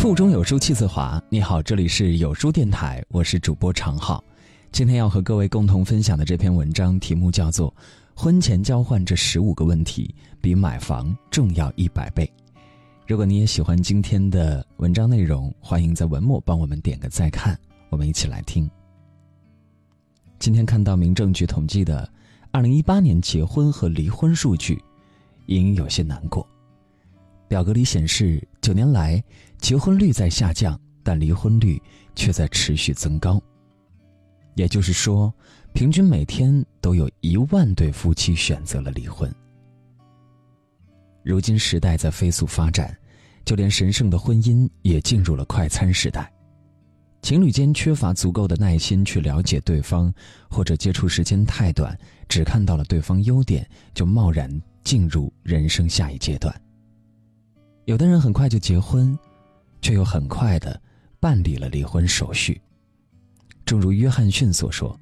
腹中有书气自华。你好，这里是有书电台，我是主播常浩。今天要和各位共同分享的这篇文章题目叫做《婚前交换这十五个问题比买房重要一百倍》。如果你也喜欢今天的文章内容，欢迎在文末帮我们点个再看。我们一起来听。今天看到民政局统计的二零一八年结婚和离婚数据，隐隐有些难过。表格里显示，九年来结婚率在下降，但离婚率却在持续增高。也就是说，平均每天都有一万对夫妻选择了离婚。如今时代在飞速发展，就连神圣的婚姻也进入了快餐时代。情侣间缺乏足够的耐心去了解对方，或者接触时间太短，只看到了对方优点，就贸然进入人生下一阶段。有的人很快就结婚，却又很快的办理了离婚手续。正如约翰逊所说：“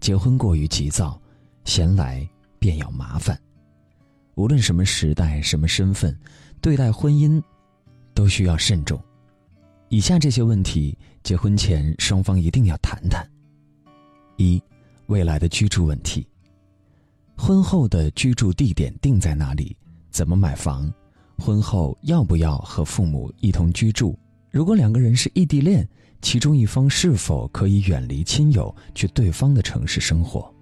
结婚过于急躁，闲来便要麻烦。”无论什么时代、什么身份，对待婚姻都需要慎重。以下这些问题，结婚前双方一定要谈谈：一、未来的居住问题。婚后的居住地点定在哪里？怎么买房？婚后要不要和父母一同居住？如果两个人是异地恋，其中一方是否可以远离亲友去对方的城市生活？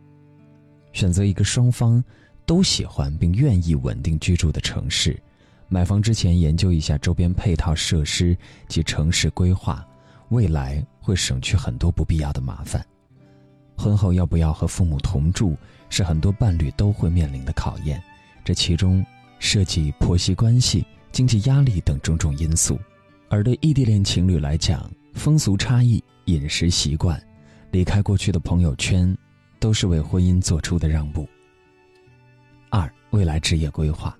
选择一个双方都喜欢并愿意稳定居住的城市。买房之前研究一下周边配套设施及城市规划，未来会省去很多不必要的麻烦。婚后要不要和父母同住，是很多伴侣都会面临的考验，这其中。涉及婆媳关系、经济压力等种种因素，而对异地恋情侣来讲，风俗差异、饮食习惯、离开过去的朋友圈，都是为婚姻做出的让步。二、未来职业规划，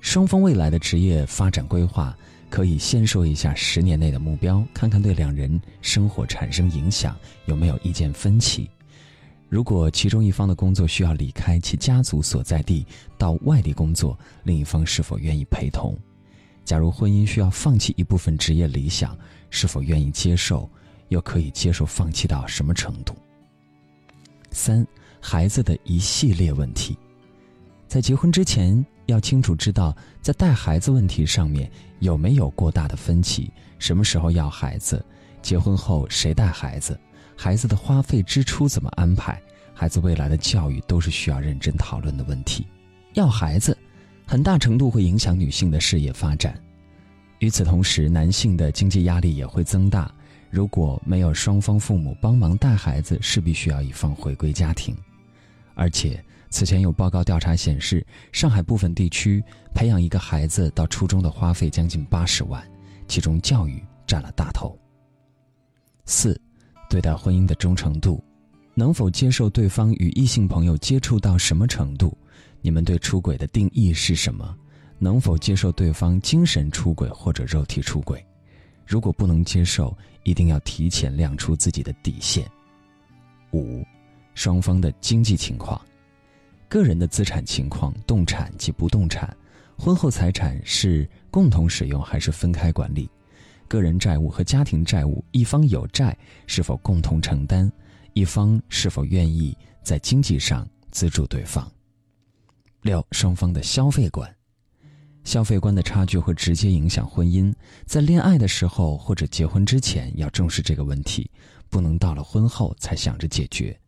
双方未来的职业发展规划，可以先说一下十年内的目标，看看对两人生活产生影响有没有意见分歧。如果其中一方的工作需要离开其家族所在地到外地工作，另一方是否愿意陪同？假如婚姻需要放弃一部分职业理想，是否愿意接受？又可以接受放弃到什么程度？三、孩子的一系列问题，在结婚之前要清楚知道，在带孩子问题上面有没有过大的分歧？什么时候要孩子？结婚后谁带孩子？孩子的花费支出怎么安排？孩子未来的教育都是需要认真讨论的问题。要孩子，很大程度会影响女性的事业发展。与此同时，男性的经济压力也会增大。如果没有双方父母帮忙带孩子，势必需要一方回归家庭。而且，此前有报告调查显示，上海部分地区培养一个孩子到初中的花费将近八十万，其中教育占了大头。四。对待婚姻的忠诚度，能否接受对方与异性朋友接触到什么程度？你们对出轨的定义是什么？能否接受对方精神出轨或者肉体出轨？如果不能接受，一定要提前亮出自己的底线。五，双方的经济情况，个人的资产情况，动产及不动产，婚后财产是共同使用还是分开管理？个人债务和家庭债务，一方有债是否共同承担？一方是否愿意在经济上资助对方？六，双方的消费观，消费观的差距会直接影响婚姻。在恋爱的时候或者结婚之前要重视这个问题，不能到了婚后才想着解决。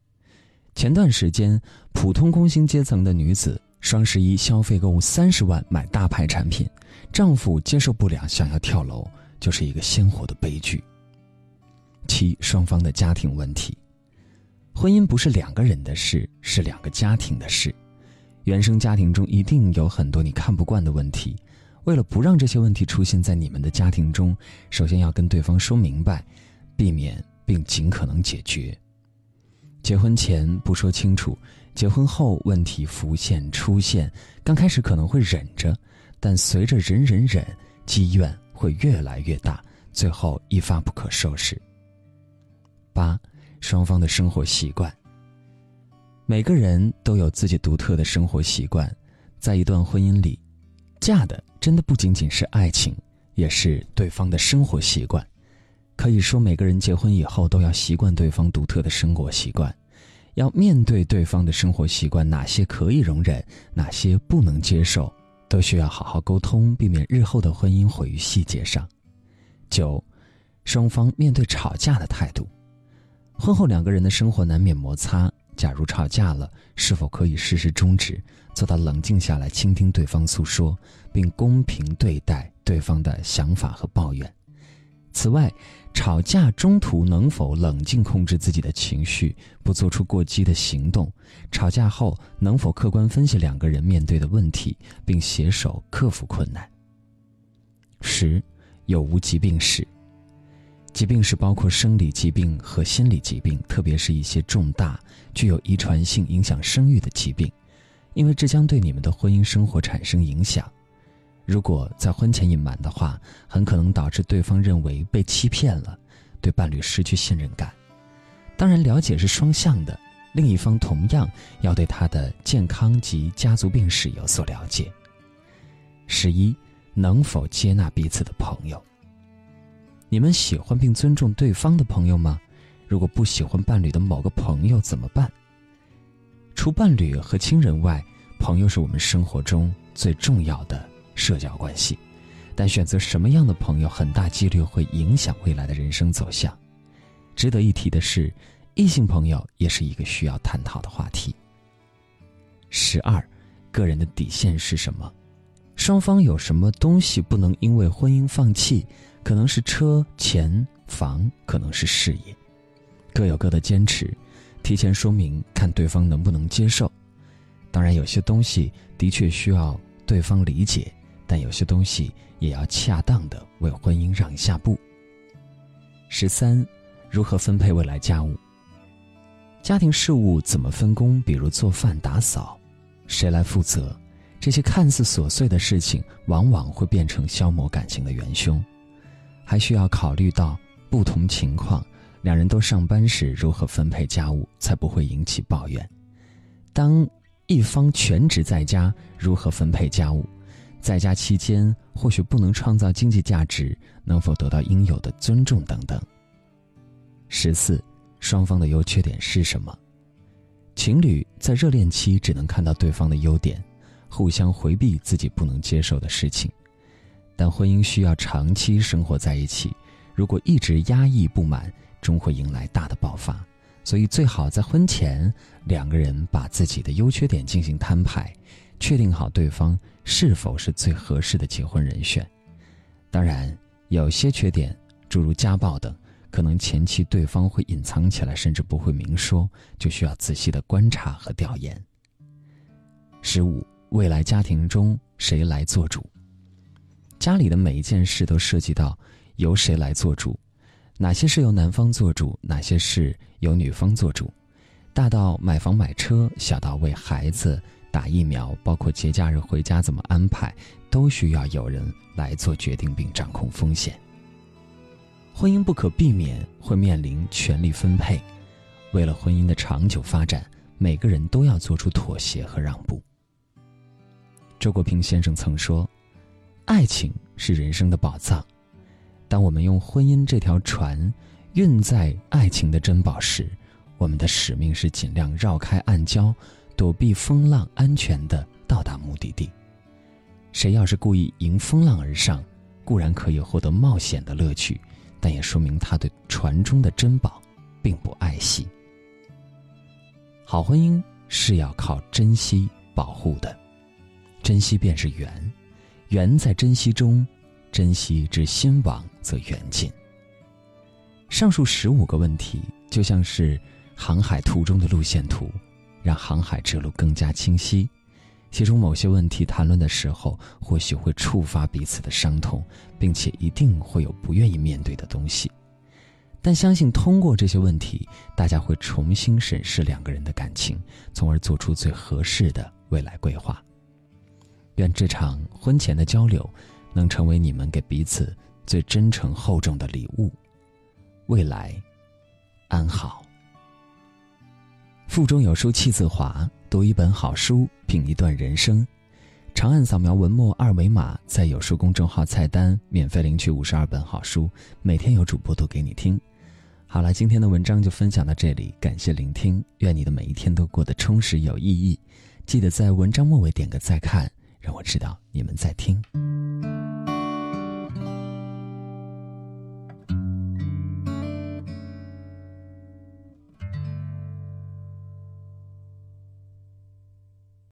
前段时间，普通工薪阶层的女子双十一消费购物三十万买大牌产品，丈夫接受不了，想要跳楼。就是一个鲜活的悲剧。七，双方的家庭问题，婚姻不是两个人的事，是两个家庭的事。原生家庭中一定有很多你看不惯的问题，为了不让这些问题出现在你们的家庭中，首先要跟对方说明白，避免并尽可能解决。结婚前不说清楚，结婚后问题浮现出现，刚开始可能会忍着，但随着忍忍忍，积怨。会越来越大，最后一发不可收拾。八，双方的生活习惯。每个人都有自己独特的生活习惯，在一段婚姻里，嫁的真的不仅仅是爱情，也是对方的生活习惯。可以说，每个人结婚以后都要习惯对方独特的生活习惯，要面对对方的生活习惯，哪些可以容忍，哪些不能接受，都需要好好沟通，避免日后的婚姻毁于细节上。九，双方面对吵架的态度。婚后两个人的生活难免摩擦，假如吵架了，是否可以适时终止，做到冷静下来，倾听对方诉说，并公平对待对方的想法和抱怨？此外，吵架中途能否冷静控制自己的情绪，不做出过激的行动？吵架后能否客观分析两个人面对的问题，并携手克服困难？十，有无疾病史？疾病是包括生理疾病和心理疾病，特别是一些重大、具有遗传性、影响生育的疾病，因为这将对你们的婚姻生活产生影响。如果在婚前隐瞒的话，很可能导致对方认为被欺骗了，对伴侣失去信任感。当然，了解是双向的，另一方同样要对他的健康及家族病史有所了解。十一，能否接纳彼此的朋友？你们喜欢并尊重对方的朋友吗？如果不喜欢伴侣的某个朋友怎么办？除伴侣和亲人外，朋友是我们生活中最重要的。社交关系，但选择什么样的朋友，很大几率会影响未来的人生走向。值得一提的是，异性朋友也是一个需要探讨的话题。十二，个人的底线是什么？双方有什么东西不能因为婚姻放弃？可能是车、钱、房，可能是事业，各有各的坚持，提前说明，看对方能不能接受。当然，有些东西的确需要对方理解。但有些东西也要恰当的为婚姻让一下步。十三，如何分配未来家务？家庭事务怎么分工？比如做饭、打扫，谁来负责？这些看似琐碎的事情，往往会变成消磨感情的元凶。还需要考虑到不同情况，两人都上班时如何分配家务，才不会引起抱怨。当一方全职在家，如何分配家务？在家期间，或许不能创造经济价值，能否得到应有的尊重等等。十四，双方的优缺点是什么？情侣在热恋期只能看到对方的优点，互相回避自己不能接受的事情。但婚姻需要长期生活在一起，如果一直压抑不满，终会迎来大的爆发。所以最好在婚前，两个人把自己的优缺点进行摊牌。确定好对方是否是最合适的结婚人选。当然，有些缺点，诸如家暴等，可能前期对方会隐藏起来，甚至不会明说，就需要仔细的观察和调研。十五，未来家庭中谁来做主？家里的每一件事都涉及到由谁来做主，哪些是由男方做主，哪些是由女方做主。大到买房买车，小到为孩子。打疫苗，包括节假日回家怎么安排，都需要有人来做决定并掌控风险。婚姻不可避免会面临权力分配，为了婚姻的长久发展，每个人都要做出妥协和让步。周国平先生曾说：“爱情是人生的宝藏，当我们用婚姻这条船运载爱情的珍宝时，我们的使命是尽量绕开暗礁。”躲避风浪，安全的到达目的地。谁要是故意迎风浪而上，固然可以获得冒险的乐趣，但也说明他对船中的珍宝并不爱惜。好婚姻是要靠珍惜保护的，珍惜便是缘，缘在珍惜中，珍惜之心往则缘尽。上述十五个问题，就像是航海途中的路线图。让航海之路更加清晰，其中某些问题谈论的时候，或许会触发彼此的伤痛，并且一定会有不愿意面对的东西。但相信通过这些问题，大家会重新审视两个人的感情，从而做出最合适的未来规划。愿这场婚前的交流，能成为你们给彼此最真诚厚重的礼物。未来，安好。腹中有书气自华，读一本好书，品一段人生。长按扫描文末二维码，在有书公众号菜单免费领取五十二本好书，每天有主播读给你听。好了，今天的文章就分享到这里，感谢聆听，愿你的每一天都过得充实有意义。记得在文章末尾点个再看，让我知道你们在听。